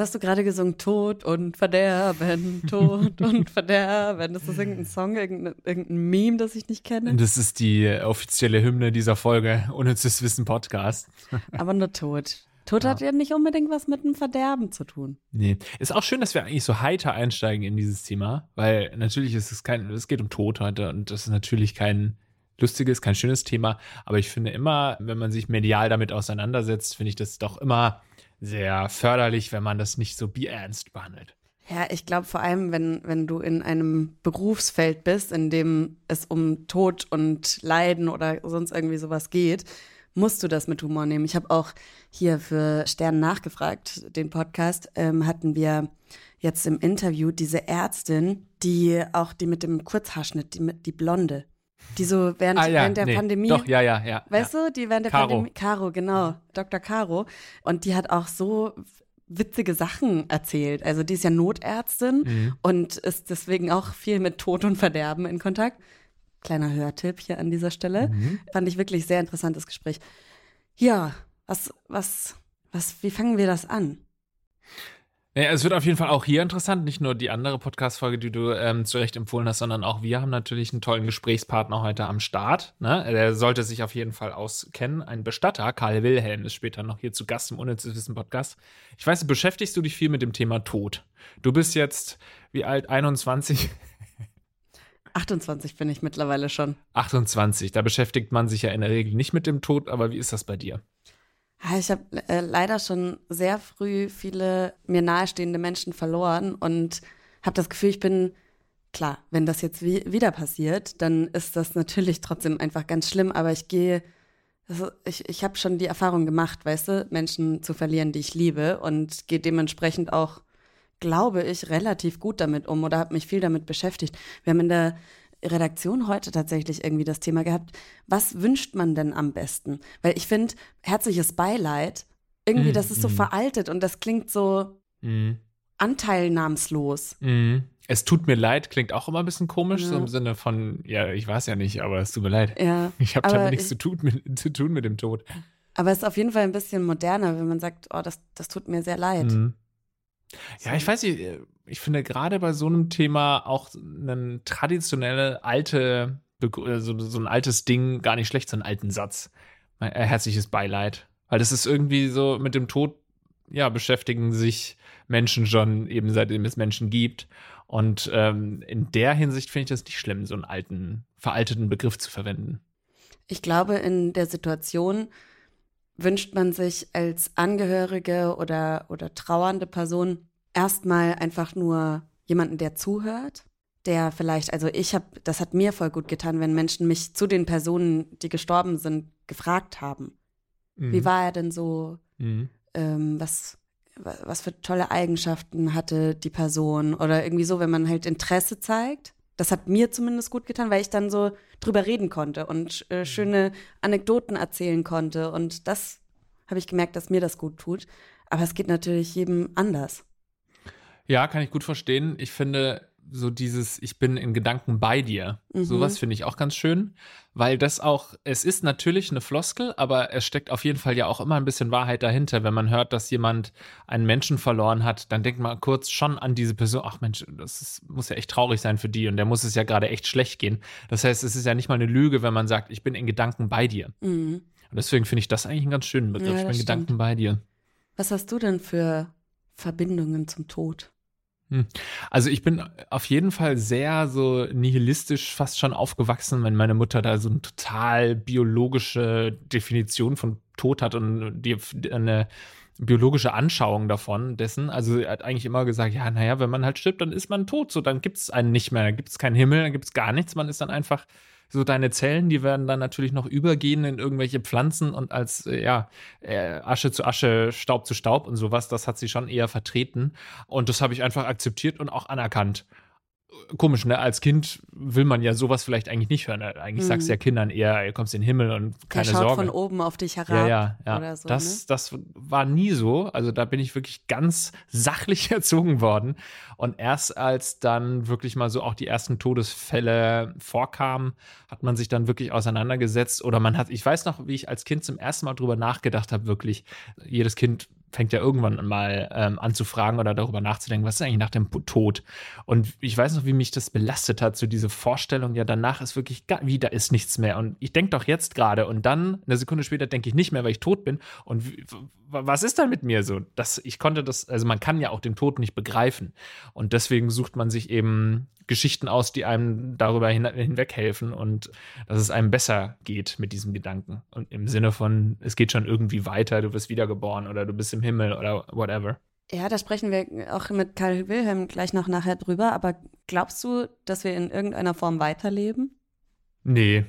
Hast du gerade gesungen? Tod und Verderben, Tod und Verderben. Ist das irgendein Song, irgendein, irgendein Meme, das ich nicht kenne? Das ist die offizielle Hymne dieser Folge, Unnützes Wissen Podcast. Aber nur Tod. Tod Ja. hat ja nicht unbedingt was mit dem Verderben zu tun. Nee. Ist auch schön, dass wir eigentlich so heiter einsteigen in dieses Thema, weil natürlich ist es kein, es geht um Tod heute und das ist natürlich kein lustiges, kein schönes Thema, aber ich finde immer, wenn man sich medial damit auseinandersetzt, finde ich das doch immer sehr förderlich, wenn man das nicht so bierernst behandelt. Ja, ich glaube vor allem, wenn, wenn du in einem Berufsfeld bist, in dem es um Tod und Leiden oder sonst irgendwie sowas geht, musst du das mit Humor nehmen. Ich habe auch hier für Stern nachgefragt, den Podcast, ähm, hatten wir jetzt im Interview diese Ärztin, die auch die mit dem Kurzhaarschnitt, die, die Blonde, die so während, während der Ah nee, Pandemie Doch, ja, ja, ja. Weißt ja. du, die während der Caro. Pandemie. Caro, genau. Dr. Caro. Und die hat auch so witzige Sachen erzählt. Also die ist ja Notärztin Mhm. und ist deswegen auch viel mit Tod und Verderben in Kontakt. Kleiner Hörtipp hier an dieser Stelle. Mhm. Fand ich wirklich sehr interessantes Gespräch. Ja, was, was, was, wie fangen wir das an? Ja, es wird auf jeden Fall auch hier interessant, nicht nur die andere Podcast-Folge, die du ähm, zu Recht empfohlen hast, sondern auch wir haben natürlich einen tollen Gesprächspartner heute am Start. Ne? Der sollte sich auf jeden Fall auskennen. Ein Bestatter, Karl Wilhelm, ist später noch hier zu Gast im Unnützes Wissen Podcast. Ich weiß, beschäftigst du dich viel mit dem Thema Tod. Du bist jetzt, wie alt? 21? 28 bin ich mittlerweile schon. 28. Da beschäftigt man sich ja in der Regel nicht mit dem Tod, aber wie ist das bei dir? Ich habe äh, leider schon sehr früh viele mir nahestehende Menschen verloren und habe das Gefühl, ich bin klar, wenn das jetzt wie, wieder passiert, dann ist das natürlich trotzdem einfach ganz schlimm, aber ich gehe, also ich, ich habe schon die Erfahrung gemacht, weißt du, Menschen zu verlieren, die ich liebe und gehe dementsprechend auch, glaube ich, relativ gut damit um oder habe mich viel damit beschäftigt. Wir haben in der Redaktion heute tatsächlich irgendwie das Thema gehabt, was wünscht man denn am besten? Weil ich finde, herzliches Beileid, irgendwie, Mm, das ist so mm. veraltet und das klingt so Mhm. anteilnahmslos. Mhm. Es tut mir leid, klingt auch immer ein bisschen komisch, so Ja. im Sinne von, ja, ich weiß ja nicht, aber es tut mir leid. Ja, Ich habe damit nichts ich- zu tun, mit, zu tun mit dem Tod. aber es ist auf jeden Fall ein bisschen moderner, wenn man sagt, oh, das, das tut mir sehr leid. Ja, ich weiß nicht, äh, ich finde gerade bei so einem Thema auch ein traditionelle alte, äh, so, so ein altes Ding gar nicht schlecht, so einen alten Satz. Mein, äh, herzliches Beileid. Weil das ist irgendwie so mit dem Tod, ja, beschäftigen sich Menschen schon eben seitdem es Menschen gibt. Und ähm, in der Hinsicht finde ich das nicht schlimm, so einen alten, veralteten Begriff zu verwenden. Ich glaube, in der Situation wünscht man sich als Angehörige oder, oder trauernde Person erstmal einfach nur jemanden, der zuhört, der vielleicht, also ich habe, das hat mir voll gut getan, wenn Menschen mich zu den Personen, die gestorben sind, gefragt haben. Wie Mhm. war er denn so? Mhm. ähm, was, wa- was für tolle Eigenschaften hatte die Person oder irgendwie so, wenn man halt Interesse zeigt. Das hat mir zumindest gut getan, weil ich dann so drüber reden konnte und Mhm. äh, schöne Anekdoten erzählen konnte. Und das habe ich gemerkt, dass mir das gut tut. Aber es geht natürlich jedem anders. Ja, kann ich gut verstehen. Ich finde so dieses, ich bin in Gedanken bei dir. Mhm. Sowas finde ich auch ganz schön, weil das auch, es ist natürlich eine Floskel, aber es steckt auf jeden Fall ja auch immer ein bisschen Wahrheit dahinter. Wenn man hört, dass jemand einen Menschen verloren hat, dann denkt man kurz schon an diese Person, ach Mensch, das ist, muss ja echt traurig sein für die und der muss es ja gerade echt schlecht gehen. Das heißt, es ist ja nicht mal eine Lüge, wenn man sagt, ich bin in Gedanken bei dir. Mhm. Und deswegen finde ich das eigentlich einen ganz schönen Begriff. Ja, ich bin in Gedanken bei dir. Was hast du denn für Verbindungen zum Tod? Also ich bin auf jeden Fall sehr so nihilistisch fast schon aufgewachsen, wenn meine Mutter da so eine total biologische Definition von Tod hat und die eine biologische Anschauung davon, dessen. Also er hat eigentlich immer gesagt, ja, naja, wenn man halt stirbt, dann ist man tot, so dann gibt es einen nicht mehr, dann gibt es keinen Himmel, dann gibt es gar nichts, man ist dann einfach so deine Zellen, die werden dann natürlich noch übergehen in irgendwelche Pflanzen und als, äh, ja, äh, Asche zu Asche, Staub zu Staub und sowas, das hat sie schon eher vertreten. Und das habe ich einfach akzeptiert und auch anerkannt. Komisch, ne? Als Kind will man ja sowas vielleicht eigentlich nicht hören. Eigentlich mhm. sagst du ja Kindern eher, ihr kommst in den Himmel und keine Der schaut Sorge. von oben auf dich herab. Ja, ja, ja. Oder so, das, ne? das war nie so. Also da bin ich wirklich ganz sachlich erzogen worden. Und erst als dann wirklich mal so auch die ersten Todesfälle vorkamen, hat man sich dann wirklich auseinandergesetzt. Oder man hat, ich weiß noch, wie ich als Kind zum ersten Mal drüber nachgedacht habe, wirklich, jedes Kind fängt ja irgendwann mal ähm, an zu fragen oder darüber nachzudenken, was ist eigentlich nach dem Tod? Und ich weiß noch, wie mich das belastet hat, so diese Vorstellung, ja, danach ist wirklich, gar, wie, da ist nichts mehr. Und ich denke doch jetzt gerade und dann, eine Sekunde später, denke ich nicht mehr, weil ich tot bin. Und was ist dann mit mir so? Das, ich konnte das, also man kann ja auch den Tod nicht begreifen. Und deswegen sucht man sich eben Geschichten aus, die einem darüber hin, hinweg helfen und dass es einem besser geht mit diesem Gedanken. Und im Sinne von, es geht schon irgendwie weiter, du wirst wiedergeboren oder du bist im Himmel oder whatever. Ja, da sprechen wir auch mit Karl Wilhelm gleich noch nachher drüber. Aber glaubst du, dass wir in irgendeiner Form weiterleben? Nee.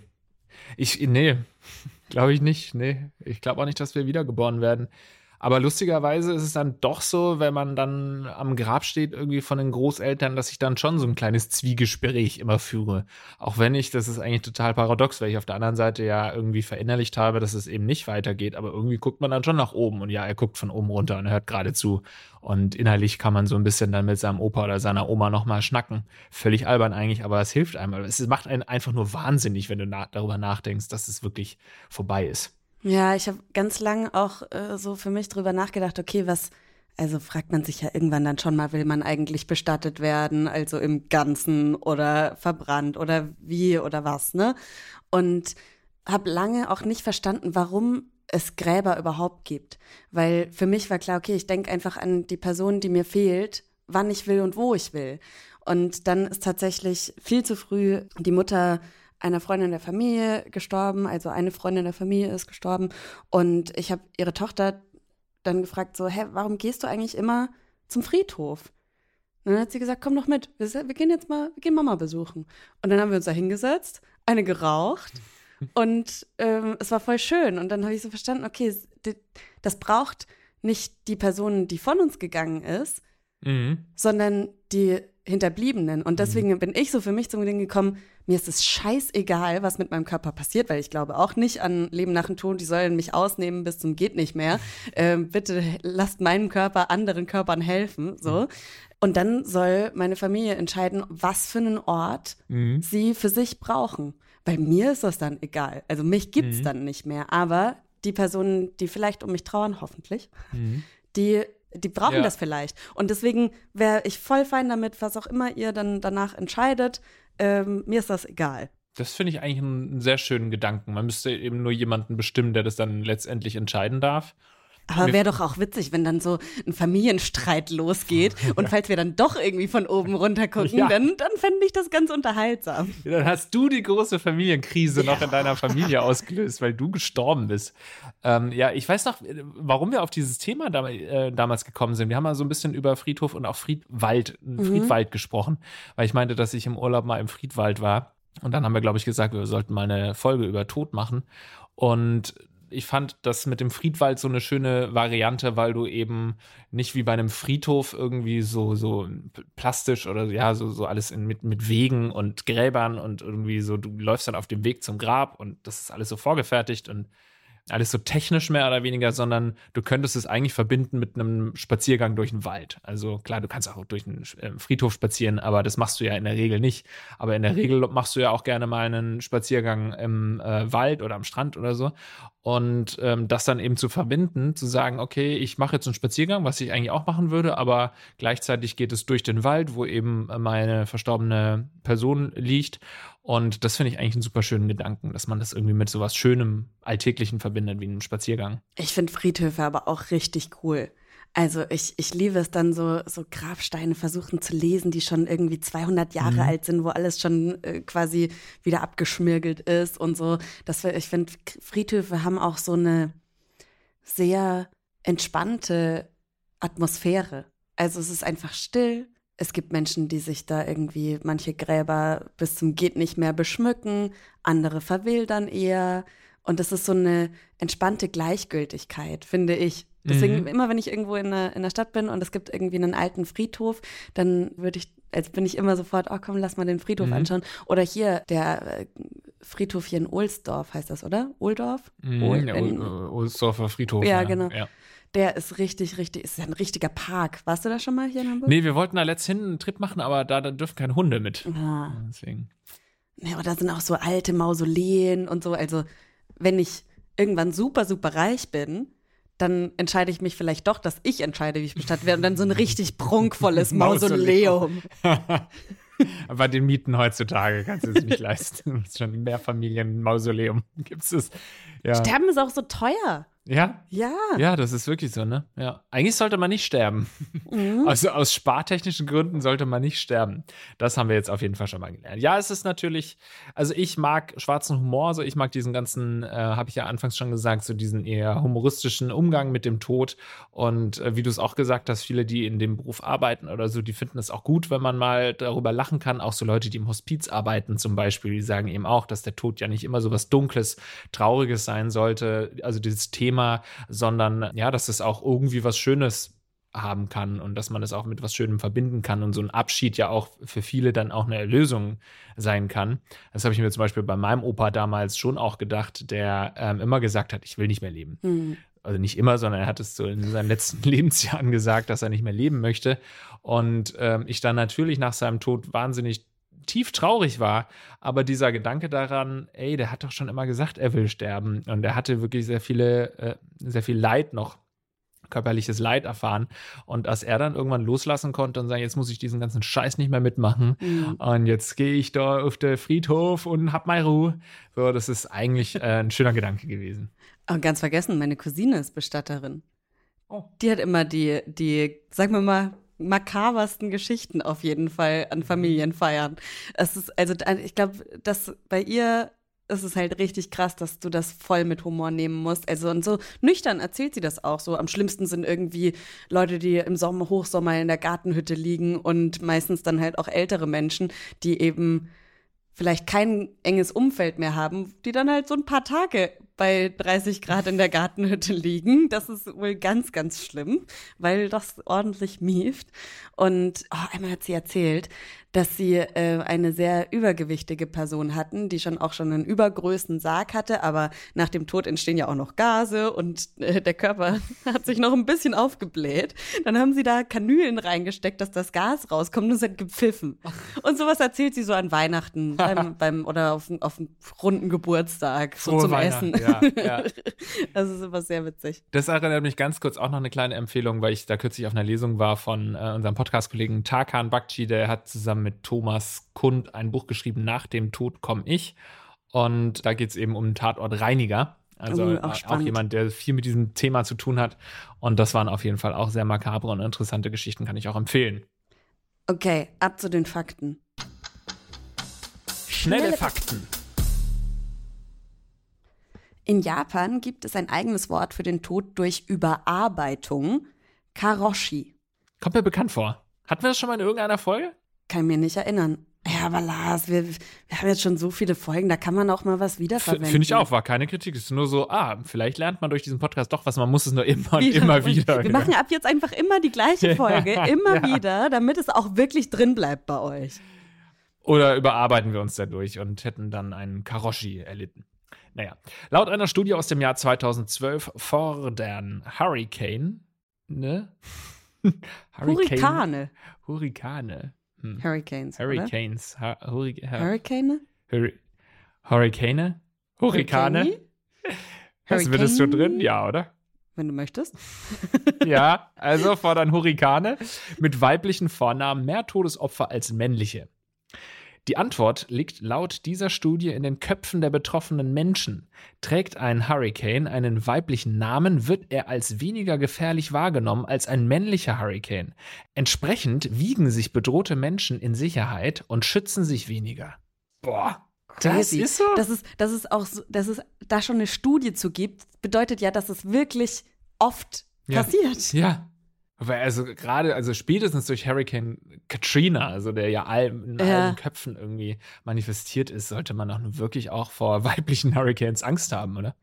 Ich, nee, glaube ich nicht. Nee, ich glaube auch nicht, dass wir wiedergeboren werden. Aber lustigerweise ist es dann doch so, wenn man dann am Grab steht, irgendwie von den Großeltern, dass ich dann schon so ein kleines Zwiegespräch immer führe. Auch wenn ich, das ist eigentlich total paradox, weil ich auf der anderen Seite ja irgendwie verinnerlicht habe, dass es eben nicht weitergeht. Aber irgendwie guckt man dann schon nach oben und ja, er guckt von oben runter und hört gerade zu. Und innerlich kann man so ein bisschen dann mit seinem Opa oder seiner Oma nochmal schnacken. Völlig albern eigentlich, aber es hilft einem. Es macht einen einfach nur wahnsinnig, wenn du na darüber nachdenkst, dass es wirklich vorbei ist. Ja, ich habe ganz lang auch äh, so für mich drüber nachgedacht, okay, was, also fragt man sich ja irgendwann dann schon mal, will man eigentlich bestattet werden, also im Ganzen oder verbrannt oder wie oder was, ne? Und habe lange auch nicht verstanden, warum es Gräber überhaupt gibt. Weil für mich war klar, okay, ich denke einfach an die Person, die mir fehlt, wann ich will und wo ich will. Und dann ist tatsächlich viel zu früh die Mutter einer Freundin der Familie gestorben, also eine Freundin der Familie ist gestorben und ich habe ihre Tochter dann gefragt so, hä, warum gehst du eigentlich immer zum Friedhof? Und dann hat sie gesagt, komm doch mit, wir, wir gehen jetzt mal, wir gehen Mama besuchen. Und dann haben wir uns da hingesetzt, eine geraucht und ähm, es war voll schön. Und dann habe ich so verstanden, okay, das braucht nicht die Person, die von uns gegangen ist, mhm. sondern die Hinterbliebenen. Und deswegen mhm. bin ich so für mich zum Ding gekommen, mir ist es scheißegal, was mit meinem Körper passiert, weil ich glaube auch nicht an Leben nach dem Tod, die sollen mich ausnehmen bis zum geht nicht mehr. Ähm, bitte lasst meinem Körper anderen Körpern helfen, so. Und dann soll meine Familie entscheiden, was für einen Ort mhm. sie für sich brauchen. Weil mir ist das dann egal. Also mich gibt's mhm. dann nicht mehr. Aber die Personen, die vielleicht um mich trauern, hoffentlich, mhm. die die brauchen ja. das vielleicht. Und deswegen wäre ich voll fein damit, was auch immer ihr dann danach entscheidet. Ähm, mir ist das egal. Das finde ich eigentlich einen sehr schönen Gedanken. Man müsste eben nur jemanden bestimmen, der das dann letztendlich entscheiden darf. Aber wäre doch auch witzig, wenn dann so ein Familienstreit losgeht und falls wir dann doch irgendwie von oben runter gucken, ja. dann, dann fände ich das ganz unterhaltsam. Ja, dann hast du die große Familienkrise ja. noch in deiner Familie ausgelöst, weil du gestorben bist. Ähm, ja, ich weiß noch, warum wir auf dieses Thema da, äh, damals gekommen sind. Wir haben mal so ein bisschen über Friedhof und auch Friedwald, mhm. Friedwald gesprochen, weil ich meinte, dass ich im Urlaub mal im Friedwald war. Und dann haben wir, glaube ich, gesagt, wir sollten mal eine Folge über Tod machen. Und ich fand das mit dem Friedwald so eine schöne Variante, weil du eben nicht wie bei einem Friedhof irgendwie so, so plastisch oder ja, so, so alles in, mit, mit Wegen und Gräbern und irgendwie so, du läufst dann auf dem Weg zum Grab und das ist alles so vorgefertigt und alles so technisch mehr oder weniger, sondern du könntest es eigentlich verbinden mit einem Spaziergang durch den Wald. Also klar, du kannst auch durch einen ähm, Friedhof spazieren, aber das machst du ja in der Regel nicht. Aber in der Regel machst du ja auch gerne mal einen Spaziergang im äh, Wald oder am Strand oder so. Und ähm, das dann eben zu verbinden, zu sagen, okay, ich mache jetzt einen Spaziergang, was ich eigentlich auch machen würde, aber gleichzeitig geht es durch den Wald, wo eben meine verstorbene Person liegt. Und das finde ich eigentlich einen super schönen Gedanken, dass man das irgendwie mit sowas Schönem, Alltäglichen verbindet, wie einem Spaziergang. Ich finde Friedhöfe aber auch richtig cool. Also ich, ich liebe es dann so, so Grabsteine versuchen zu lesen, die schon irgendwie 200 Jahre mhm. alt sind, wo alles schon äh, quasi wieder abgeschmirgelt ist und so. Das, ich finde, Friedhöfe haben auch so eine sehr entspannte Atmosphäre. Also es ist einfach still. Es gibt Menschen, die sich da irgendwie manche Gräber bis zum geht nicht mehr beschmücken, andere verwildern eher. Und das ist so eine entspannte Gleichgültigkeit, finde ich. Deswegen, Mhm. immer wenn ich irgendwo in der, in der Stadt bin und es gibt irgendwie einen alten Friedhof, dann würde ich, als bin ich immer sofort, oh komm, lass mal den Friedhof Mhm. anschauen. Oder hier, der Friedhof hier in Ohlsdorf heißt das, oder? Ohldorf? Mhm, Ohl- ja, Ul- Ohlsdorfer Friedhof. Ja, genau. Ja. Der ist richtig, richtig, ist ja ein richtiger Park. Warst du da schon mal hier in Hamburg? Nee, wir wollten da letzthin einen Trip machen, aber da, da dürfen keine Hunde mit. Ah. Deswegen. Ja, oder sind auch so alte Mausoleen und so. Also, wenn ich irgendwann super, super reich bin, dann entscheide ich mich vielleicht doch, dass ich entscheide, wie ich bestattet werde. Und dann so ein richtig prunkvolles Mausoleum. Bei den Mieten heutzutage kannst du es nicht leisten. Schon ein Mehrfamilien-Mausoleum. Gibt es? Ja. Sterben ist auch so teuer. Ja. Ja. Ja, das ist wirklich so, ne? Ja. Eigentlich sollte man nicht sterben. Mhm. Also aus spartechnischen Gründen sollte man nicht sterben. Das haben wir jetzt auf jeden Fall schon mal gelernt. Ja, es ist natürlich, also ich mag schwarzen Humor, so ich mag diesen ganzen, äh, habe ich ja anfangs schon gesagt, so diesen eher humoristischen Umgang mit dem Tod. Und äh, wie du es auch gesagt hast, viele, die in dem Beruf arbeiten oder so, die finden es auch gut, wenn man mal darüber lachen kann. Auch so Leute, die im Hospiz arbeiten zum Beispiel, die sagen eben auch, dass der Tod ja nicht immer so was Dunkles, Trauriges sein sollte, also dieses Thema, sondern ja, dass es auch irgendwie was Schönes haben kann und dass man es auch mit was Schönem verbinden kann und so ein Abschied ja auch für viele dann auch eine Erlösung sein kann. Das habe ich mir zum Beispiel bei meinem Opa damals schon auch gedacht, der ähm, immer gesagt hat, ich will nicht mehr leben. Hm. Also nicht immer, sondern er hat es so in seinen letzten Lebensjahren gesagt, dass er nicht mehr leben möchte. Und ähm, ich dann natürlich nach seinem Tod wahnsinnig tief traurig war, aber dieser Gedanke daran, ey, der hat doch schon immer gesagt, er will sterben und er hatte wirklich sehr viele, äh, sehr viel Leid noch körperliches Leid erfahren und dass er dann irgendwann loslassen konnte und sagen, jetzt muss ich diesen ganzen Scheiß nicht mehr mitmachen Mhm. und jetzt gehe ich da auf den Friedhof und hab meine Ruhe. So, das ist eigentlich äh, ein schöner Gedanke gewesen. Aber ganz vergessen, meine Cousine ist Bestatterin. Oh. Die hat immer die, die, sagen wir mal, makabersten Geschichten auf jeden Fall an Familienfeiern. Es ist, also ich glaube, dass bei ihr ist es halt richtig krass, dass du das voll mit Humor nehmen musst. Also und so nüchtern erzählt sie das auch so. Am schlimmsten sind irgendwie Leute, die im Sommer, Hochsommer in der Gartenhütte liegen und meistens dann halt auch ältere Menschen, die eben vielleicht kein enges Umfeld mehr haben, die dann halt so ein paar Tage bei 30 Grad in der Gartenhütte liegen. Das ist wohl ganz, ganz schlimm, weil das ordentlich mieft. Und oh, einmal hat sie erzählt, dass sie äh, eine sehr übergewichtige Person hatten, die schon auch schon einen übergrößten Sarg hatte, aber nach dem Tod entstehen ja auch noch Gase und äh, der Körper hat sich noch ein bisschen aufgebläht. Dann haben sie da Kanülen reingesteckt, dass das Gas rauskommt und es hat gepfiffen. Und sowas erzählt sie so an Weihnachten beim, beim oder auf, auf einem runden Geburtstag, so Frohe zum Weihnachten, Essen. ja, ja. Das ist immer sehr witzig. Das erinnert mich ganz kurz auch noch eine kleine Empfehlung, weil ich da kürzlich auf einer Lesung war von äh, unserem Podcast-Kollegen Tarkan Bakci, der hat zusammen mit Thomas Kund ein Buch geschrieben, Nach dem Tod komme ich. Und da geht es eben um einen Tatortreiniger. Also Oh, äh, auch auch, spannend. jemand, der viel mit diesem Thema zu tun hat. Und das waren auf jeden Fall auch sehr makabre und interessante Geschichten, kann ich auch empfehlen. Okay, ab zu den Fakten. Schnelle, Schnelle Fakten. In Japan gibt es ein eigenes Wort für den Tod durch Überarbeitung, Karoshi. Kommt mir bekannt vor. Hatten wir das schon mal in irgendeiner Folge? Kann mir nicht erinnern. Ja, aber Lars, wir, wir haben jetzt schon so viele Folgen, da kann man auch mal was wiederverwenden. Finde ich auch, war keine Kritik. Es ist nur so, ah, vielleicht lernt man durch diesen Podcast doch was, man muss es nur immer und Wieder. immer wieder. Wir machen ab jetzt einfach immer die gleiche Folge, immer Ja. wieder, damit es auch wirklich drin bleibt bei euch. Oder überarbeiten wir uns dadurch und hätten dann einen Karoshi erlitten. Naja, laut einer Studie aus dem Jahr 2012 fordern Hurricane, ne? Hurrikane. Hurrikane. Hm. Hurricanes. Hurricanes. Ha Hurri ha Hurricane? Hurri Hurrikane? Hurrikane? Hast du das so drin? Ja, oder? Wenn du möchtest. Ja, also fordern Hurrikane mit weiblichen Vornamen mehr Todesopfer als männliche. Die Antwort liegt laut dieser Studie in den Köpfen der betroffenen Menschen. Trägt ein Hurricane einen weiblichen Namen, wird er als weniger gefährlich wahrgenommen als ein männlicher Hurricane. Entsprechend wiegen sich bedrohte Menschen in Sicherheit und schützen sich weniger. Boah, das ist so. Dass es, dass es auch so, dass es da schon eine Studie zu gibt, bedeutet ja, dass es wirklich oft Ja. passiert. Ja. Weil also gerade, also spätestens durch Hurricane Katrina, also der ja all, in Ja. allen Köpfen irgendwie manifestiert ist, sollte man auch nun wirklich auch vor weiblichen Hurricanes Angst haben, oder?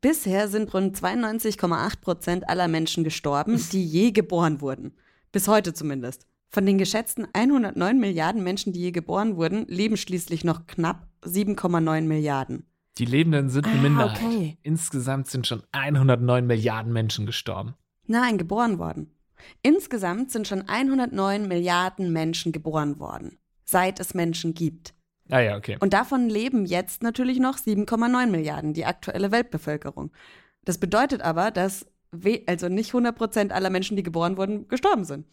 Bisher sind rund 92,8 Prozent aller Menschen gestorben, die je geboren wurden. Bis heute zumindest. Von den geschätzten 109 Milliarden Menschen, die je geboren wurden, leben schließlich noch knapp 7,9 Milliarden. Die Lebenden sind eine Ah, Minderheit. okay. Insgesamt sind schon 109 Milliarden Menschen gestorben. Nein, geboren worden. Insgesamt sind schon 109 Milliarden Menschen geboren worden, seit es Menschen gibt. Ah ja, okay. Und davon leben jetzt natürlich noch 7,9 Milliarden, die aktuelle Weltbevölkerung. Das bedeutet aber, dass we also nicht 100 Prozent aller Menschen, die geboren wurden, gestorben sind.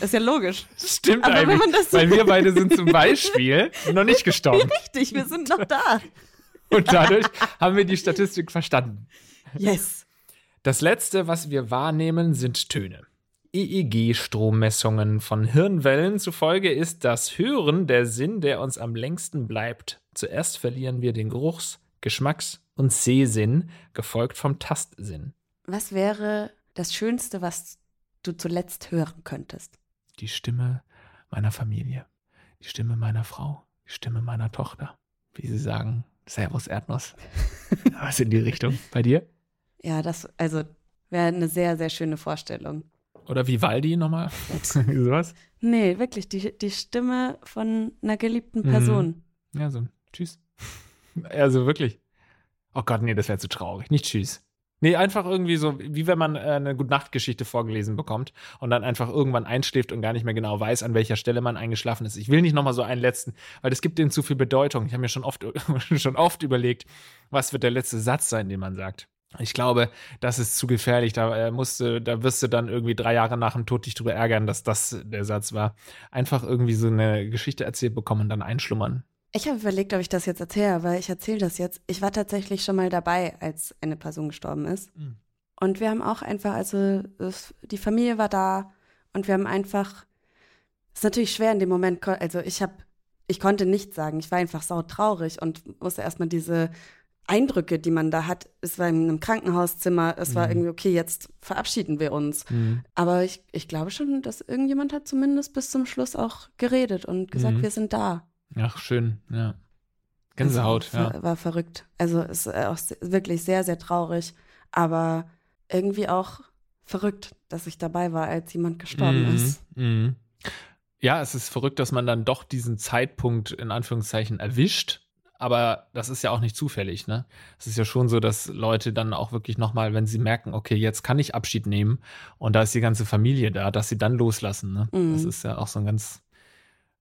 Ist ja logisch. Das stimmt Aber eigentlich. so- weil wir beide sind zum Beispiel noch nicht gestorben. Richtig, wir sind noch da. Und dadurch haben wir die Statistik verstanden. Yes. Das letzte, was wir wahrnehmen, sind Töne. EEG-Strommessungen von Hirnwellen zufolge ist das Hören der Sinn, der uns am längsten bleibt. Zuerst verlieren wir den Geruchs-, Geschmacks- und Sehsinn, gefolgt vom Tastsinn. Was wäre das Schönste, was du zuletzt hören könntest? Die Stimme meiner Familie, die Stimme meiner Frau, die Stimme meiner Tochter. Wie sie sagen, Servus Erdnuss. Was in die Richtung. Bei dir? Ja, das, also, wäre eine sehr, sehr schöne Vorstellung. Oder Vivaldi nochmal? Sowas? Nee, wirklich, die, die Stimme von einer geliebten Mhm. Person. Ja, so. Tschüss. Also wirklich. Oh Gott, nee, das wäre zu traurig. Nicht tschüss. Nee, einfach irgendwie so, wie wenn man äh, eine Gute-Nacht-Geschichte vorgelesen bekommt und dann einfach irgendwann einschläft und gar nicht mehr genau weiß, an welcher Stelle man eingeschlafen ist. Ich will nicht nochmal so einen letzten, weil das gibt denen zu viel Bedeutung. Ich habe mir schon oft, schon oft überlegt, was wird der letzte Satz sein, den man sagt. Ich glaube, das ist zu gefährlich. Da äh, musst du, da wirst du dann irgendwie drei Jahre nach dem Tod dich drüber ärgern, dass das der Satz war. Einfach irgendwie so eine Geschichte erzählt bekommen und dann einschlummern. Ich habe überlegt, ob ich das jetzt erzähle, aber ich erzähle das jetzt. Ich war tatsächlich schon mal dabei, als eine Person gestorben ist. Mhm. Und wir haben auch einfach, also es, die Familie war da und wir haben einfach, es ist natürlich schwer in dem Moment, also ich habe, ich konnte nichts sagen. Ich war einfach sautraurig und musste erstmal diese Eindrücke, die man da hat, es war in einem Krankenhauszimmer, es war Mhm. irgendwie, okay, jetzt verabschieden wir uns. Mhm. Aber ich, ich glaube schon, dass irgendjemand hat zumindest bis zum Schluss auch geredet und gesagt, Mhm. wir sind da. Ach, schön, ja. Gänsehaut, also, ja. ver- War verrückt. Also ist auch wirklich sehr, sehr traurig, aber irgendwie auch verrückt, dass ich dabei war, als jemand gestorben Mhm, ist. mhm. Ja, es ist verrückt, dass man dann doch diesen Zeitpunkt in Anführungszeichen erwischt. Aber das ist ja auch nicht zufällig, ne? Es ist ja schon so, dass Leute dann auch wirklich nochmal, wenn sie merken, okay, jetzt kann ich Abschied nehmen und da ist die ganze Familie da, dass sie dann loslassen, ne? Mhm. Das ist ja auch so ein ganz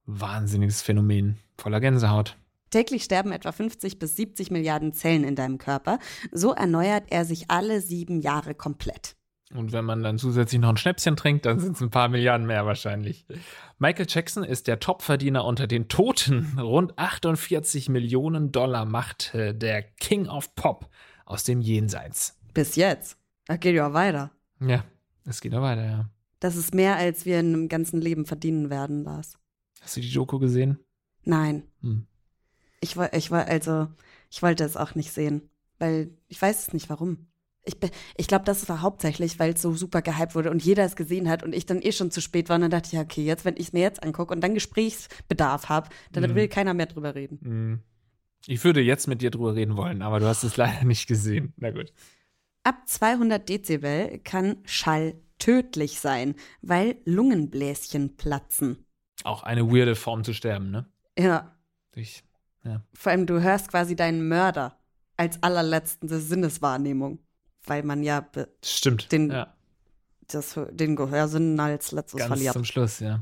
wahnsinniges Phänomen. Voller Gänsehaut. Täglich sterben etwa 50 bis 70 Milliarden Zellen in deinem Körper. So erneuert er sich alle sieben Jahre komplett. Und wenn man dann zusätzlich noch ein Schnäpschen trinkt, dann sind es ein paar Milliarden mehr wahrscheinlich. Michael Jackson ist der Topverdiener unter den Toten. Rund 48 Millionen Dollar macht der King of Pop aus dem Jenseits. Bis jetzt. Da geht ja weiter. Ja, es geht ja weiter, ja. Das ist mehr, als wir in einem ganzen Leben verdienen werden, Lars. Hast du die Doku gesehen? Nein. Hm. Ich, ich, also, ich wollte es auch nicht sehen, weil ich weiß es nicht warum. Ich, ich glaube, das war hauptsächlich, weil es so super gehypt wurde und jeder es gesehen hat und ich dann eh schon zu spät war und dann dachte ich, ja, okay, jetzt, wenn ich es mir jetzt angucke und dann Gesprächsbedarf habe, dann Mhm. will keiner mehr drüber reden. Hm. Ich würde jetzt mit dir drüber reden wollen, aber du hast es leider nicht gesehen. Na gut. Ab 200 Dezibel kann Schall tödlich sein, weil Lungenbläschen platzen. Auch eine weirde Form zu sterben, ne? Ja, Ich, vor allem du hörst quasi deinen Mörder als allerletzte Sinneswahrnehmung, weil man ja stimmt. Den- ja. das, den Gehörsinn als letztes Ganz verliert. zum Schluss, ja.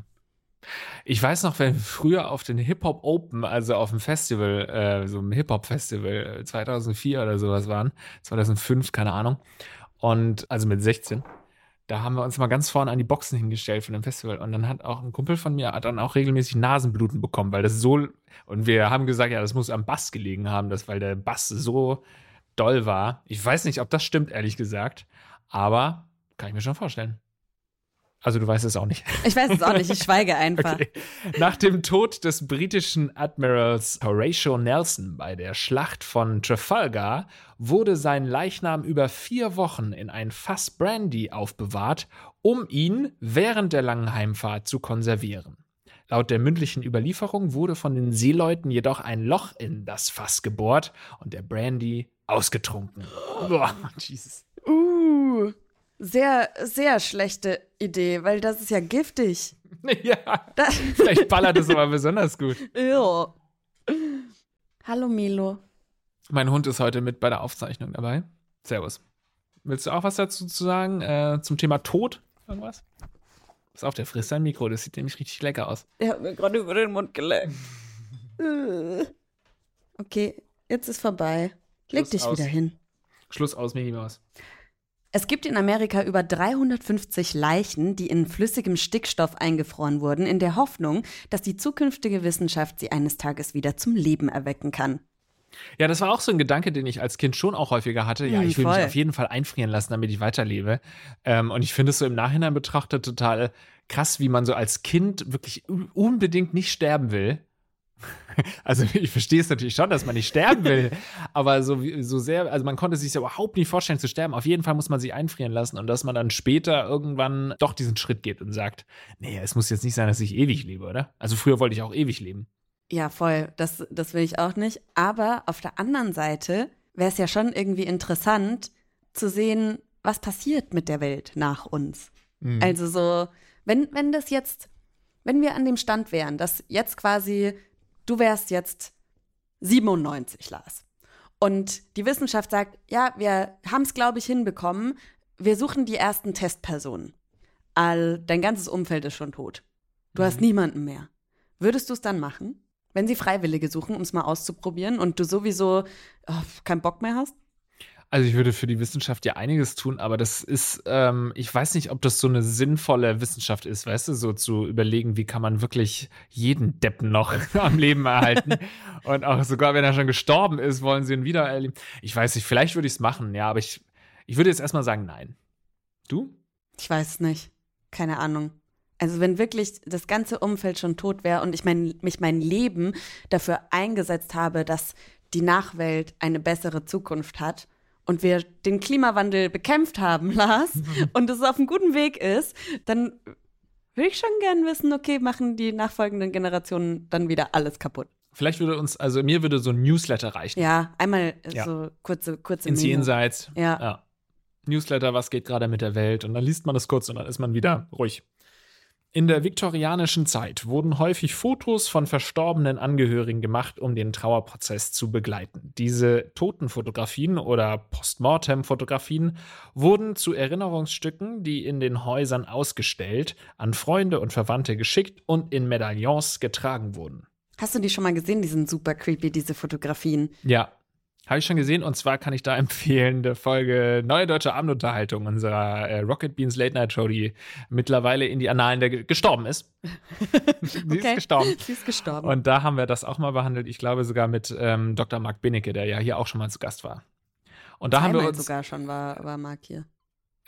Ich weiß noch, wenn wir früher auf den Hip-Hop Open, also auf dem Festival, äh, so einem Hip-Hop-Festival äh, 2004 oder sowas waren, 2005, keine Ahnung, und also mit 16, da haben wir uns mal ganz vorne an die Boxen hingestellt von dem Festival und dann hat auch ein Kumpel von mir hat dann auch regelmäßig Nasenbluten bekommen, weil das so, und wir haben gesagt, ja, das muss am Bass gelegen haben, das, weil der Bass so doll war. Ich weiß nicht, ob das stimmt, ehrlich gesagt, aber kann ich mir schon vorstellen. Also du weißt es auch nicht. Ich weiß es auch nicht, ich schweige einfach. Okay. Nach dem Tod des britischen Admirals Horatio Nelson bei der Schlacht von Trafalgar wurde sein Leichnam über vier Wochen in ein Fass Brandy aufbewahrt, um ihn während der langen Heimfahrt zu konservieren. Laut der mündlichen Überlieferung wurde von den Seeleuten jedoch ein Loch in das Fass gebohrt und der Brandy ausgetrunken. Boah, Jesus. Uh, sehr, sehr schlechte Idee, weil das ist ja giftig. Ja, Das, vielleicht ballert es aber besonders gut. ja. Hallo Milo. Mein Hund ist heute mit bei der Aufzeichnung dabei. Servus. Willst du auch was dazu zu sagen? Äh, zum Thema Tod? Irgendwas? Pass auf, der frisst sein Mikro. Das sieht nämlich richtig lecker aus. Er hat mir gerade über den Mund geleckt. Äh. okay, jetzt ist vorbei. Leg Schluss dich aus. wieder hin. Schluss aus, Mickey Maus. Es gibt in Amerika über 350 Leichen, die in flüssigem Stickstoff eingefroren wurden, in der Hoffnung, dass die zukünftige Wissenschaft sie eines Tages wieder zum Leben erwecken kann. Ja, das war auch so ein Gedanke, den ich als Kind schon auch häufiger hatte. Ja, Hm, ich will voll. mich auf jeden Fall einfrieren lassen, damit ich weiterlebe. Ähm, und ich finde es so im Nachhinein betrachtet total krass, wie man so als Kind wirklich un- unbedingt nicht sterben will. Also ich verstehe es natürlich schon, dass man nicht sterben will, aber so, so sehr, also man konnte sich ja überhaupt nicht vorstellen zu sterben. Auf jeden Fall muss man sich einfrieren lassen und dass man dann später irgendwann doch diesen Schritt geht und sagt, nee, es muss jetzt nicht sein, dass ich ewig lebe, oder? Also früher wollte ich auch ewig leben. Ja, voll. Das, das will ich auch nicht. Aber auf der anderen Seite wäre es ja schon irgendwie interessant zu sehen, was passiert mit der Welt nach uns. Mhm. Also so, wenn, wenn das jetzt, wenn wir an dem Stand wären, dass jetzt quasi, du wärst jetzt 97, Lars. Und die Wissenschaft sagt, ja, wir haben es, glaube ich, hinbekommen. Wir suchen die ersten Testpersonen. All, dein ganzes Umfeld ist schon tot. Du hast niemanden mehr. Würdest du es dann machen? Wenn sie Freiwillige suchen, um es mal auszuprobieren und du sowieso oh, keinen Bock mehr hast? Also ich würde für die Wissenschaft ja einiges tun, aber das ist, ähm, ich weiß nicht, ob das so eine sinnvolle Wissenschaft ist, weißt du, so zu überlegen, wie kann man wirklich jeden Deppen noch am Leben erhalten. Und auch sogar, wenn er schon gestorben ist, wollen sie ihn wieder erleben. Ich weiß nicht, vielleicht würde ich es machen, ja, aber ich, ich würde jetzt erstmal sagen, nein. Du? Ich weiß es nicht. Keine Ahnung. Also wenn wirklich das ganze Umfeld schon tot wäre und ich mein, mich mein Leben dafür eingesetzt habe, dass die Nachwelt eine bessere Zukunft hat und wir den Klimawandel bekämpft haben, Lars, und es auf einem guten Weg ist, dann würde ich schon gern wissen, okay, machen die nachfolgenden Generationen dann wieder alles kaputt. Vielleicht würde uns, also mir würde so ein Newsletter reichen. Ja, einmal Ja. so kurze, kurze Ins Memo. Jenseits. Ja. Newsletter, was geht gerade mit der Welt? Und dann liest man das kurz und dann ist man wieder ruhig. In der viktorianischen Zeit wurden häufig Fotos von verstorbenen Angehörigen gemacht, um den Trauerprozess zu begleiten. Diese Totenfotografien oder Postmortem-Fotografien wurden zu Erinnerungsstücken, die in den Häusern ausgestellt, an Freunde und Verwandte geschickt und in Medaillons getragen wurden. Hast du die schon mal gesehen? Die sind super creepy, diese Fotografien. Ja, habe ich schon gesehen und zwar kann ich da empfehlen, der Folge Neue Deutsche Abendunterhaltung unserer äh, Rocket Beans Late Night Show, die mittlerweile in die Annalen der gestorben ist. die ist gestorben. Sie ist gestorben. Und da haben wir das auch mal behandelt. Ich glaube sogar mit ähm, Dr. Marc Benecke, der ja hier auch schon mal zu Gast war. Und da haben wir Einmal uns, sogar schon war, war Marc hier.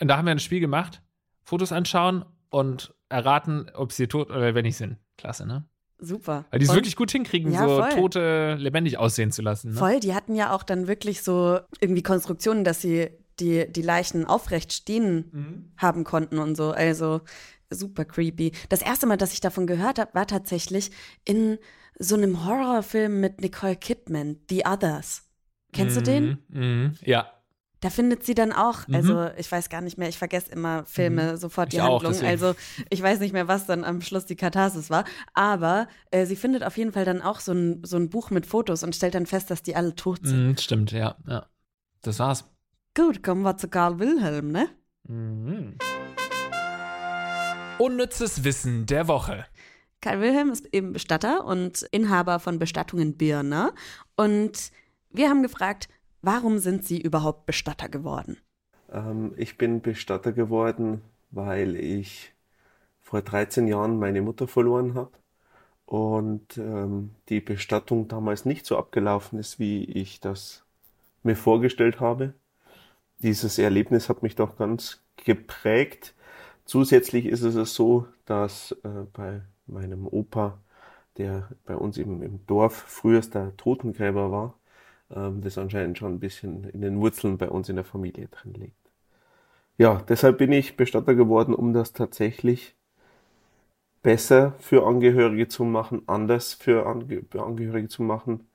und da haben wir ein Spiel gemacht, Fotos anschauen und erraten, ob sie tot oder lebendig sind. Klasse, ne? Super. Weil die es wirklich gut hinkriegen, Ja, so voll. Tote lebendig aussehen zu lassen. Ne? Voll, die hatten ja auch dann wirklich so irgendwie Konstruktionen, dass sie die, die Leichen aufrecht stehen Mhm. haben konnten und so. Also super creepy. Das erste Mal, dass ich davon gehört habe, war tatsächlich in so einem Horrorfilm mit Nicole Kidman, The Others. Kennst du den? Mhm. Ja. Da findet sie dann auch, Mhm. also ich weiß gar nicht mehr, ich vergesse immer Filme sofort die Ich auch, Handlung. deswegen. Also ich weiß nicht mehr, was dann am Schluss die Katharsis war. Aber äh, sie findet auf jeden Fall dann auch so ein, so ein Buch mit Fotos und stellt dann fest, dass die alle tot sind. Mhm, stimmt, ja, ja. Das war's. Gut, kommen wir zu Karl Wilhelm, ne? Mhm. Unnützes Wissen der Woche. Karl Wilhelm ist eben Bestatter und Inhaber von Bestattungen Birner. Und wir haben gefragt, warum sind Sie überhaupt Bestatter geworden? Ähm, ich bin Bestatter geworden, weil ich vor 13 Jahren meine Mutter verloren habe und ähm, die Bestattung damals nicht so abgelaufen ist, wie ich das mir vorgestellt habe. Dieses Erlebnis hat mich doch ganz geprägt. Zusätzlich ist es so, dass äh, bei meinem Opa, der bei uns im, im Dorf frühester Totengräber war, das anscheinend schon ein bisschen in den Wurzeln bei uns in der Familie drin liegt. Ja, deshalb bin ich Bestatter geworden, um das tatsächlich besser für Angehörige zu machen, anders für Ange Angehörige zu machen,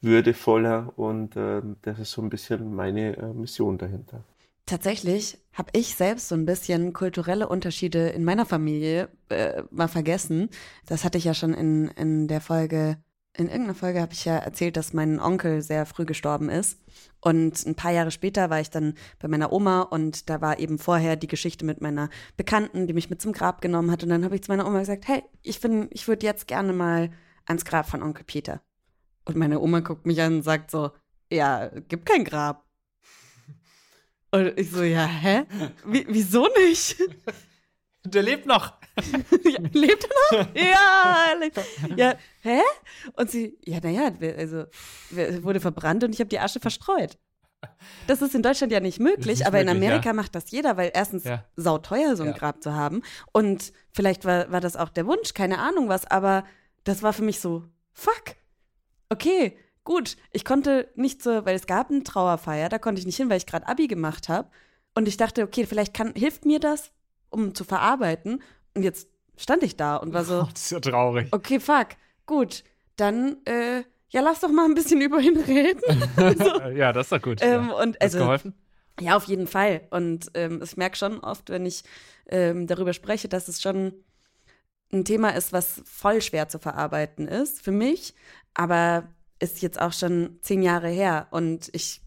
würdevoller und äh, das ist so ein bisschen meine äh, Mission dahinter. Tatsächlich habe ich selbst so ein bisschen kulturelle Unterschiede in meiner Familie äh, mal vergessen. Das hatte ich ja schon in, in der Folge, in irgendeiner Folge habe ich ja erzählt, dass mein Onkel sehr früh gestorben ist. Und ein paar Jahre später war ich dann bei meiner Oma und da war eben vorher die Geschichte mit meiner Bekannten, die mich mit zum Grab genommen hat. Und dann habe ich zu meiner Oma gesagt, hey, ich bin, ich würde jetzt gerne mal ans Grab von Onkel Peter. Und meine Oma guckt mich an und sagt so, ja, gibt kein Grab. Und ich so, ja, hä? Wie, wieso nicht? Der lebt noch. ja, lebt er noch? Ja, er lebt. Ja, hä? Und sie, ja, naja, also wurde verbrannt und ich habe die Asche verstreut. Das ist in Deutschland ja nicht möglich, aber möglich, in Amerika ja. macht das jeder, weil erstens ja. sauteuer so ein ja. Grab zu haben und vielleicht war, war das auch der Wunsch, keine Ahnung was, aber das war für mich so, fuck, okay, gut, ich konnte nicht so, weil es gab eine Trauerfeier, da konnte ich nicht hin, weil ich gerade Abi gemacht habe. Und ich dachte, okay, vielleicht kann, hilft mir das, um zu verarbeiten. Und jetzt stand ich da und war so. Oh, das ist ja traurig. Okay, fuck, gut, dann, äh, ja, lass doch mal ein bisschen über ihn reden. so. Ja, das ist doch gut. Ähm, ja. und, also, geholfen? Ja, auf jeden Fall. Und ähm, ich merke schon oft, wenn ich ähm, darüber spreche, dass es schon ein Thema ist, was voll schwer zu verarbeiten ist für mich. Aber ist jetzt auch schon zehn Jahre her und ich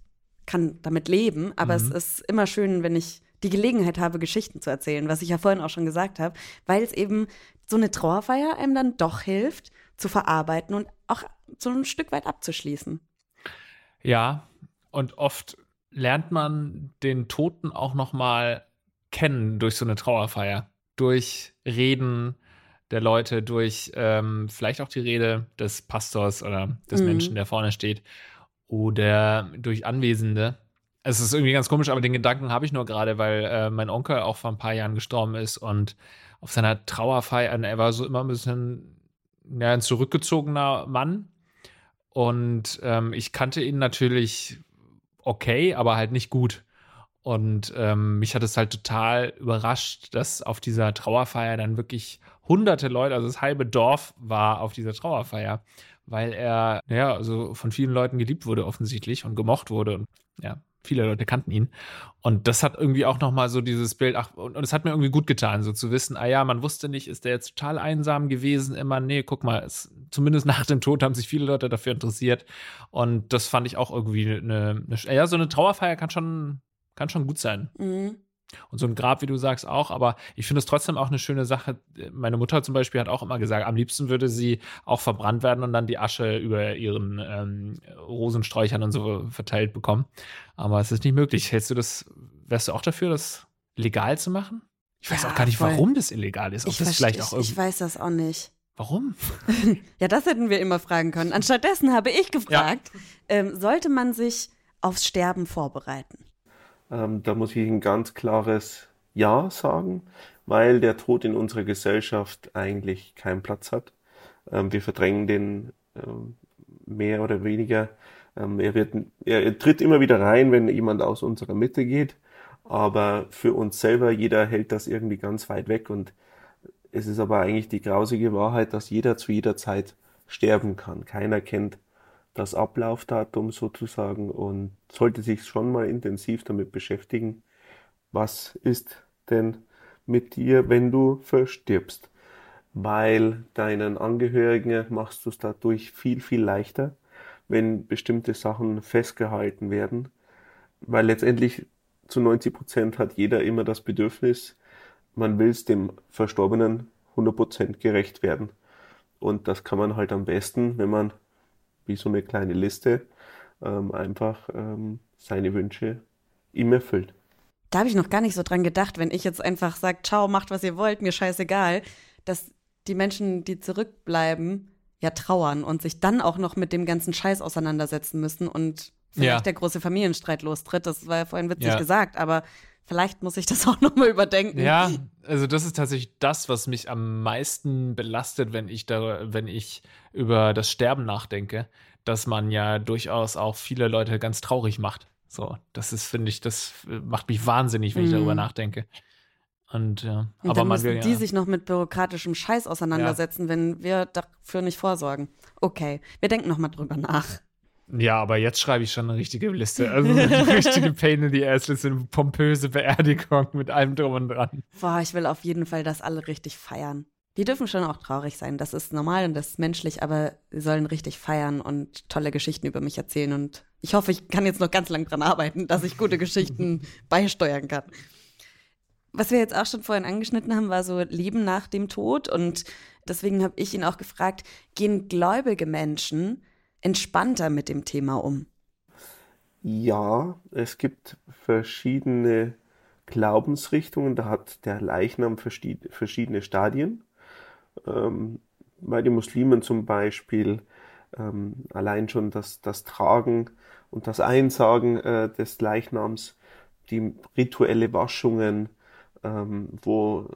kann damit leben, aber mhm. es ist immer schön, wenn ich die Gelegenheit habe, Geschichten zu erzählen, was ich ja vorhin auch schon gesagt habe, weil es eben so eine Trauerfeier einem dann doch hilft, zu verarbeiten und auch so ein Stück weit abzuschließen. Ja, und oft lernt man den Toten auch noch mal kennen durch so eine Trauerfeier, durch Reden, der Leute durch ähm, vielleicht auch die Rede des Pastors oder des mhm. Menschen, der vorne steht, oder durch Anwesende. Es ist irgendwie ganz komisch, aber den Gedanken habe ich nur gerade, weil äh, mein Onkel auch vor ein paar Jahren gestorben ist und auf seiner Trauerfeier, äh, er war so immer ein bisschen ja, ein zurückgezogener Mann. Und ähm, ich kannte ihn natürlich okay, aber halt nicht gut. Und ähm, mich hat es halt total überrascht, dass auf dieser Trauerfeier dann wirklich hunderte Leute, also das halbe Dorf war auf dieser Trauerfeier, weil er, ja, also von vielen Leuten geliebt wurde offensichtlich und gemocht wurde und ja, viele Leute kannten ihn. Und das hat irgendwie auch nochmal so dieses Bild, ach, und, es hat mir irgendwie gut getan, so zu wissen, ah ja, man wusste nicht, ist der jetzt total einsam gewesen, immer, nee, guck mal, es, zumindest nach dem Tod haben sich viele Leute dafür interessiert. Und das fand ich auch irgendwie eine, eine ja, so eine Trauerfeier kann schon, kann schon gut sein. Mhm. Und so ein Grab, wie du sagst, auch. Aber ich finde es trotzdem auch eine schöne Sache. Meine Mutter zum Beispiel hat auch immer gesagt, am liebsten würde sie auch verbrannt werden und dann die Asche über ihren ähm, Rosensträuchern und so verteilt bekommen. Aber es ist nicht möglich. Hältst du das, wärst du auch dafür, das legal zu machen? Ich weiß ja, auch gar nicht, voll. warum das illegal ist. Ob ich das vielleicht auch irgendwie. Ich weiß das auch nicht. Warum? ja, das hätten wir immer fragen können. Anstattdessen habe ich gefragt, ja. ähm, sollte man sich aufs Sterben vorbereiten? Ähm, da muss ich ein ganz klares Ja sagen, weil der Tod in unserer Gesellschaft eigentlich keinen Platz hat. Ähm, wir verdrängen den ähm, mehr oder weniger. Ähm, er, wird, er, er tritt immer wieder rein, wenn jemand aus unserer Mitte geht, aber für uns selber, jeder hält das irgendwie ganz weit weg und es ist aber eigentlich die grausige Wahrheit, dass jeder zu jeder Zeit sterben kann. Keiner kennt das Ablaufdatum sozusagen und sollte sich schon mal intensiv damit beschäftigen, was ist denn mit dir, wenn du verstirbst. Weil deinen Angehörigen machst du es dadurch viel, viel leichter, wenn bestimmte Sachen festgehalten werden. Weil letztendlich zu 90 Prozent hat jeder immer das Bedürfnis, man will es dem Verstorbenen 100 Prozent gerecht werden. Und das kann man halt am besten, wenn man wie so eine kleine Liste, ähm, einfach ähm, seine Wünsche ihm erfüllt. Da habe ich noch gar nicht so dran gedacht, wenn ich jetzt einfach sage, ciao, macht was ihr wollt, mir scheißegal, dass die Menschen, die zurückbleiben, ja trauern und sich dann auch noch mit dem ganzen Scheiß auseinandersetzen müssen und vielleicht ja. der große Familienstreit lostritt. Das war ja vorhin witzig ja. gesagt, aber vielleicht muss ich das auch nochmal überdenken. Ja, also das ist tatsächlich das, was mich am meisten belastet, wenn ich da, wenn ich über das Sterben nachdenke, dass man ja durchaus auch viele Leute ganz traurig macht. So, das ist, finde ich, das macht mich wahnsinnig, wenn ich darüber mhm. nachdenke. Und ja, und aber dann man müssen will die ja. sich noch mit bürokratischem Scheiß auseinandersetzen, wenn wir dafür nicht vorsorgen. Okay, wir denken noch mal drüber nach. Ja, aber jetzt schreibe ich schon eine richtige Liste. Also eine richtige Pain in the Ass Liste, eine pompöse Beerdigung mit allem drum und dran. Boah, ich will auf jeden Fall, dass alle richtig feiern. Die dürfen schon auch traurig sein. Das ist normal und das ist menschlich, aber sie sollen richtig feiern und tolle Geschichten über mich erzählen. Und ich hoffe, ich kann jetzt noch ganz lang dran arbeiten, dass ich gute Geschichten beisteuern kann. Was wir jetzt auch schon vorhin angeschnitten haben, war so Leben nach dem Tod. Und deswegen habe ich ihn auch gefragt, gehen gläubige Menschen entspannter mit dem Thema um? Ja, es gibt verschiedene Glaubensrichtungen. Da hat der Leichnam verschied- verschiedene Stadien. Ähm, bei den Muslimen zum Beispiel ähm, allein schon das, das Tragen und das Einsagen äh, des Leichnams, die rituelle Waschungen, ähm, wo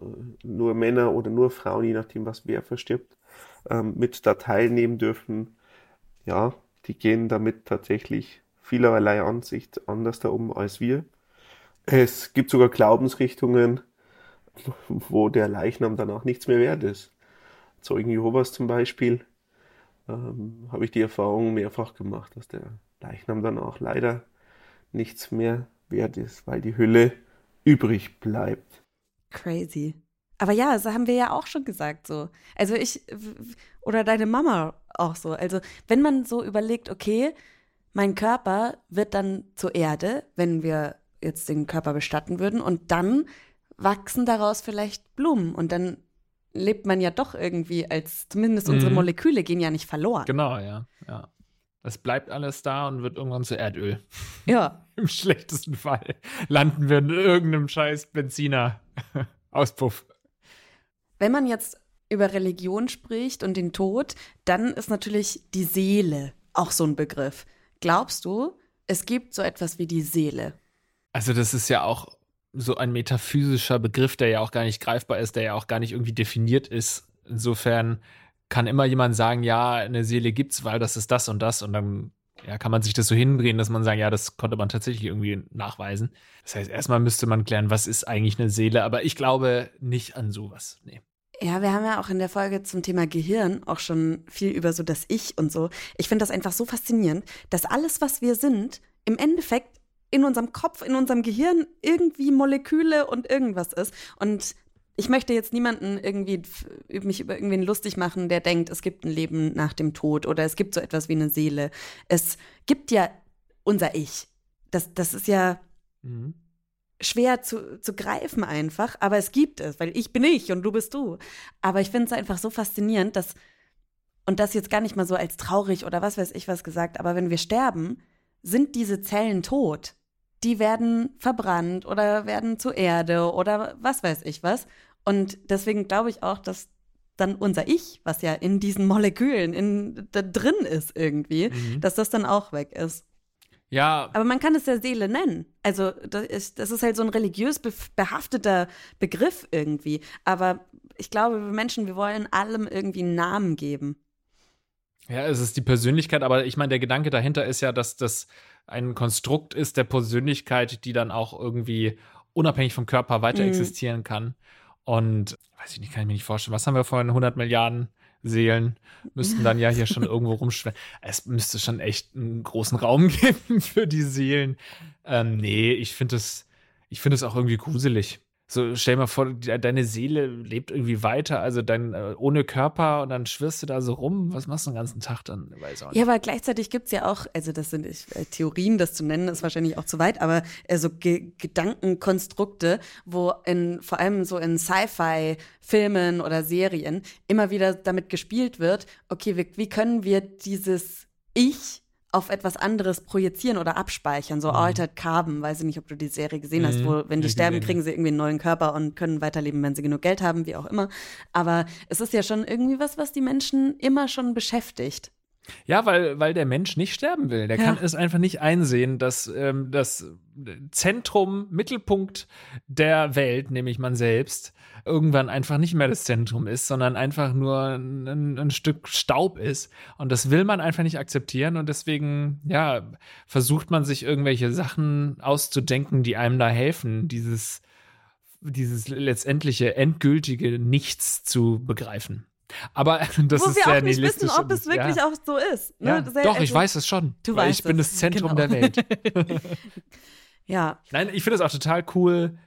äh, nur Männer oder nur Frauen, je nachdem, was wer verstirbt, mit da teilnehmen dürfen. Ja, die gehen damit tatsächlich vielerlei Ansicht anders da um als wir. Es gibt sogar Glaubensrichtungen, wo der Leichnam danach nichts mehr wert ist. Zeugen Jehovas zum Beispiel, ähm, habe ich die Erfahrung mehrfach gemacht, dass der Leichnam danach leider nichts mehr wert ist, weil die Hülle übrig bleibt. Crazy. Aber ja, das haben wir ja auch schon gesagt so. Also ich oder deine Mama auch so. Also wenn man so überlegt, okay, mein Körper wird dann zur Erde, wenn wir jetzt den Körper bestatten würden und dann wachsen daraus vielleicht Blumen und dann lebt man ja doch irgendwie als, zumindest unsere Mhm. Moleküle gehen ja nicht verloren. Genau, ja, ja. Das bleibt alles da und wird irgendwann zu Erdöl. Ja. Im schlechtesten Fall landen wir in irgendeinem scheiß Benziner-Auspuff. Wenn man jetzt über Religion spricht und den Tod, dann ist natürlich die Seele auch so ein Begriff. Glaubst du, es gibt so etwas wie die Seele? Also das ist ja auch so ein metaphysischer Begriff, der ja auch gar nicht greifbar ist, der ja auch gar nicht irgendwie definiert ist. Insofern kann immer jemand sagen, ja, eine Seele gibt's, weil das ist das und das und dann ja, kann man sich das so hindrehen, dass man sagt, ja, das konnte man tatsächlich irgendwie nachweisen. Das heißt, erstmal müsste man klären, was ist eigentlich eine Seele, aber ich glaube nicht an sowas. Nee. Ja, wir haben ja auch in der Folge zum Thema Gehirn auch schon viel über so das Ich und so. Ich finde das einfach so faszinierend, dass alles, was wir sind, im Endeffekt in unserem Kopf, in unserem Gehirn irgendwie Moleküle und irgendwas ist. Und ich möchte jetzt niemanden irgendwie mich über irgendwen lustig machen, der denkt, es gibt ein Leben nach dem Tod oder es gibt so etwas wie eine Seele. Es gibt ja unser Ich. Das, das ist ja Mhm. Schwer zu, zu greifen einfach, aber es gibt es, weil ich bin ich und du bist du. Aber ich finde es einfach so faszinierend, dass, und das jetzt gar nicht mal so als traurig oder was weiß ich was gesagt, aber wenn wir sterben, sind diese Zellen tot. Die werden verbrannt oder werden zu Erde oder was weiß ich was. Und deswegen glaube ich auch, dass dann unser Ich, was ja in diesen Molekülen in, da drin ist irgendwie, Mhm. dass das dann auch weg ist. Ja, Aber man kann es ja Seele nennen. Also das ist, das ist halt so ein religiös behafteter Begriff irgendwie. Aber ich glaube, wir Menschen, wir wollen allem irgendwie einen Namen geben. Ja, es ist die Persönlichkeit, aber ich meine, der Gedanke dahinter ist ja, dass das ein Konstrukt ist der Persönlichkeit, die dann auch irgendwie unabhängig vom Körper weiter Mhm. existieren kann. Und weiß ich nicht, kann ich mir nicht vorstellen. Was haben wir vorhin? 100 Milliarden Seelen müssten dann ja hier schon irgendwo rumschwimmen. Es müsste schon echt einen großen Raum geben für die Seelen. Ähm, nee, ich finde es, ich finde es auch irgendwie gruselig. So, stell dir mal vor, de- deine Seele lebt irgendwie weiter, also dein, äh, ohne Körper und dann schwirrst du da so rum. Was machst du den ganzen Tag dann? Ja, aber gleichzeitig gibt es ja auch, also das sind ich, äh, Theorien, das zu nennen, ist wahrscheinlich auch zu weit, aber äh, so Ge Gedankenkonstrukte, wo in, vor allem so in Sci-Fi-Filmen oder Serien immer wieder damit gespielt wird, okay, wie, wie können wir dieses Ich auf etwas anderes projizieren oder abspeichern, so Altered Carbon, weiß ich nicht, ob du die Serie gesehen hast, Mhm, wo, wenn die nicht sterben, kriegen sie irgendwie einen neuen Körper und können weiterleben, wenn sie genug Geld haben, wie auch immer. Aber es ist ja schon irgendwie was, was die Menschen immer schon beschäftigt. Ja, weil, weil der Mensch nicht sterben will. Der Ja. kann es einfach nicht einsehen, dass ähm, das Zentrum, Mittelpunkt der Welt, nämlich man selbst, irgendwann einfach nicht mehr das Zentrum ist, sondern einfach nur ein, ein Stück Staub ist. Und das will man einfach nicht akzeptieren. Und deswegen, ja, versucht man sich irgendwelche Sachen auszudenken, die einem da helfen, dieses dieses letztendliche, endgültige Nichts zu begreifen. Aber das ist wir sehr auch nicht wissen, nihilistisch ob es wirklich ja. auch so ist. Ne? Ja, Sehr- doch, ich also- weiß es schon. Du weil weißt ich bin es, das Zentrum genau. der Welt. Ja, Nein, ich finde es auch total cool,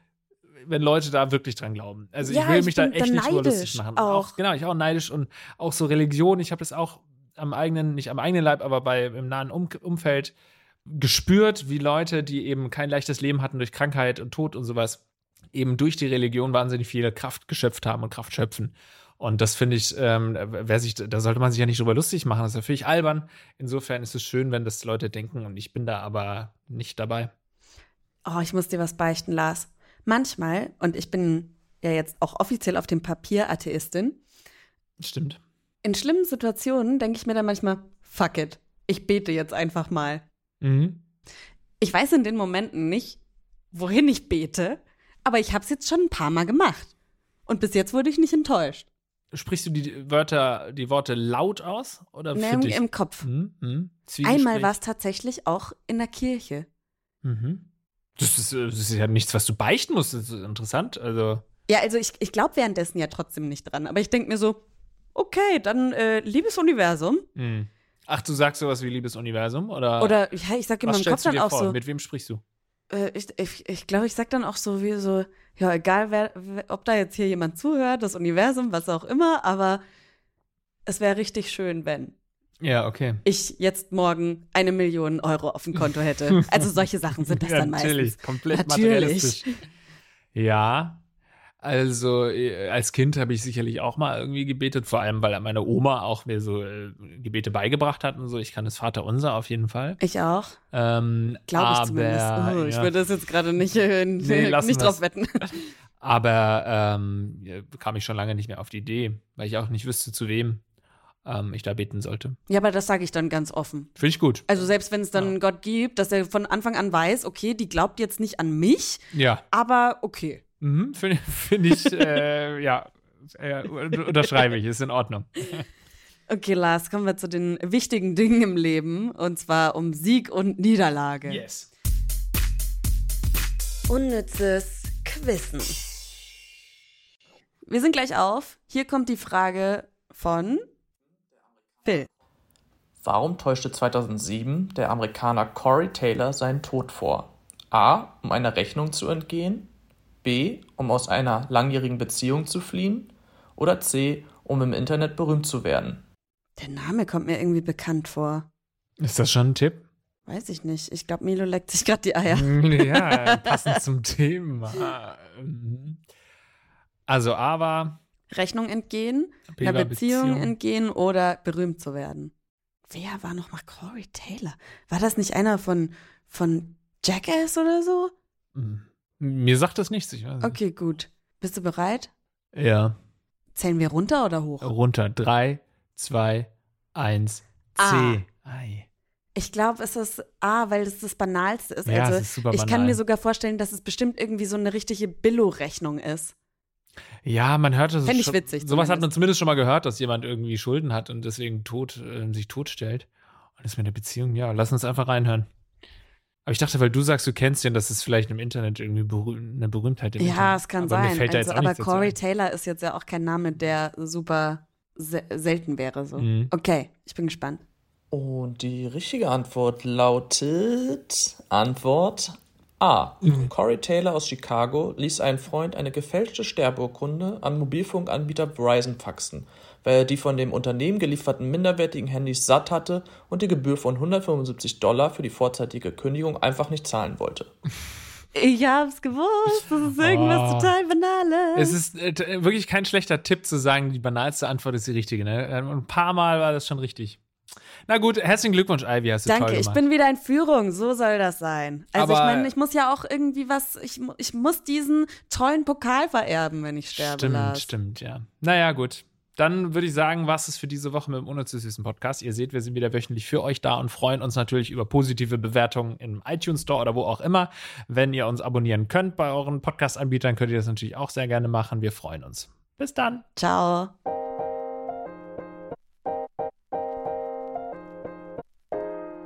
wenn Leute da wirklich dran glauben. Also ich Ja, will ich mich da bin echt nicht lustig neidisch machen. auch. Genau, ich auch neidisch und auch so Religion. Ich habe das auch am eigenen, nicht am eigenen Leib, aber bei im nahen um Umfeld gespürt, wie Leute, die eben kein leichtes Leben hatten durch Krankheit und Tod und sowas, eben durch die Religion wahnsinnig viel Kraft geschöpft haben und Kraft schöpfen. Und das finde ich, ähm, wer sich, da sollte man sich ja nicht drüber lustig machen. Das ist ja völlig albern. Insofern ist es schön, wenn das Leute denken und ich bin da aber nicht dabei. Oh, ich muss dir was beichten, Lars. Manchmal, und ich bin ja jetzt auch offiziell auf dem Papier Atheistin, Stimmt. in schlimmen Situationen denke ich mir dann manchmal, fuck it, ich bete jetzt einfach mal. Mhm. Ich weiß in den Momenten nicht, wohin ich bete, aber ich habe es jetzt schon ein paar Mal gemacht. Und bis jetzt wurde ich nicht enttäuscht. Sprichst du die Wörter, die Worte laut aus oder für im, im Kopf. Hm, hm. Einmal war es tatsächlich auch in der Kirche. Mhm. Das ist, äh, das ist ja nichts, was du beichten musst. Das ist interessant. Also, Ja, also ich, ich glaube währenddessen ja trotzdem nicht dran. Aber ich denke mir so, okay, dann äh, liebes Universum. hm. ach, du sagst sowas wie liebes Universum oder? Oder ja, ich sage in was meinem Kopf dann auch vor? so, Mit wem sprichst du? Äh, ich glaube, ich, ich, glaub, ich sag dann auch so wie so, ja, egal wer, ob da jetzt hier jemand zuhört, das Universum, was auch immer, aber es wäre richtig schön, wenn Ja, okay. ich jetzt morgen eine Million Euro auf dem Konto hätte. Also solche Sachen sind das ja, dann natürlich, meistens. komplett Natürlich. materialistisch. Ja, also äh, als Kind habe ich sicherlich auch mal irgendwie gebetet, vor allem weil meine Oma auch mir so äh, Gebete beigebracht hat und so. Ich kann das Vaterunser auf jeden Fall. Ich auch, Ähm, glaube ich aber, zumindest. Oh, ich ja. würde das jetzt gerade nicht, äh, Nee, nicht drauf wetten. Aber ähm, kam ich schon lange nicht mehr auf die Idee, weil ich auch nicht wüsste, zu wem ähm, ich da beten sollte. Ja, aber das sage ich dann ganz offen. Finde ich gut. Also selbst wenn es dann Ja. Gott gibt, dass er von Anfang an weiß, okay, die glaubt jetzt nicht an mich, Ja. aber okay. Mhm, Finde find ich, äh, ja, äh, unterschreibe ich, ist in Ordnung. Okay, Lars, kommen wir zu den wichtigen Dingen im Leben und zwar um Sieg und Niederlage. Yes. Unnützes Quissen. Wir sind gleich auf. Hier kommt die Frage von Phil. Warum täuschte 2007 der Amerikaner Corey Taylor seinen Tod vor? A. Um einer Rechnung zu entgehen? B. Um aus einer langjährigen Beziehung zu fliehen? Oder C. Um im Internet berühmt zu werden? Der Name kommt mir irgendwie bekannt vor. Ist das schon ein Tipp? Weiß ich nicht. Ich glaube, Milo leckt sich gerade die Eier. Ja, passend zum Thema. Also A war Rechnung entgehen, B einer war Beziehung, entgehen oder berühmt zu werden. Wer war noch mal Corey Taylor? War das nicht einer von, von Jackass oder so? Mhm. Mir sagt das nichts. Ich weiß nicht. Okay, gut. Bist du bereit? Ja, Zählen wir runter oder hoch? runter. Drei, zwei, eins, C. A. Ei. Ich glaube, es ist A, weil es das Banalste ist. Ja, also, es ist super ich kann banal. mir sogar vorstellen, dass es bestimmt irgendwie so eine richtige Billo-Rechnung ist. Ja, man hört das Fänd ich schon- witzig Sowas hat zumindest. man zumindest schon mal gehört, dass jemand irgendwie Schulden hat und deswegen tot, äh, sich totstellt. Und das mit der Beziehung, ja, lass uns einfach reinhören. Aber ich dachte, weil du sagst, du kennst den, dass es vielleicht im Internet irgendwie berüh eine Berühmtheit im Ja, Internet. es kann aber sein. Mir fällt da also, aber Corey. Taylor ist jetzt ja auch kein Name, der super se selten wäre. So. Mhm. Okay, ich bin gespannt. Und die richtige Antwort lautet Antwort A. Corey Taylor aus Chicago ließ einen Freund eine gefälschte Sterbeurkunde an Mobilfunkanbieter Verizon faxen, weil er die von dem Unternehmen gelieferten minderwertigen Handys satt hatte und die Gebühr von 175 Dollar für die vorzeitige Kündigung einfach nicht zahlen wollte. Ich hab's gewusst. Das ist irgendwas Oh. total Banales. Es ist äh, t- wirklich kein schlechter Tipp zu sagen, die banalste Antwort ist die richtige. Ne? Ähm, Ein paar Mal war das schon richtig. Na gut, herzlichen Glückwunsch, Ivy, hast du toll Danke, ich gemacht. bin wieder in Führung. So soll das sein. Also ich Aber- meine, ich muss ja auch irgendwie was, ich, ich muss diesen tollen Pokal vererben, wenn ich sterbe. Stimmt, Lars. stimmt, ja. Naja, gut. Dann würde ich sagen, was ist für diese Woche mit dem Unnützes Podcast. Ihr seht, wir sind wieder wöchentlich für euch da und freuen uns natürlich über positive Bewertungen im iTunes Store oder wo auch immer. Wenn ihr uns abonnieren könnt bei euren Podcast-Anbietern, könnt ihr das natürlich auch sehr gerne machen. Wir freuen uns. Bis dann. Ciao.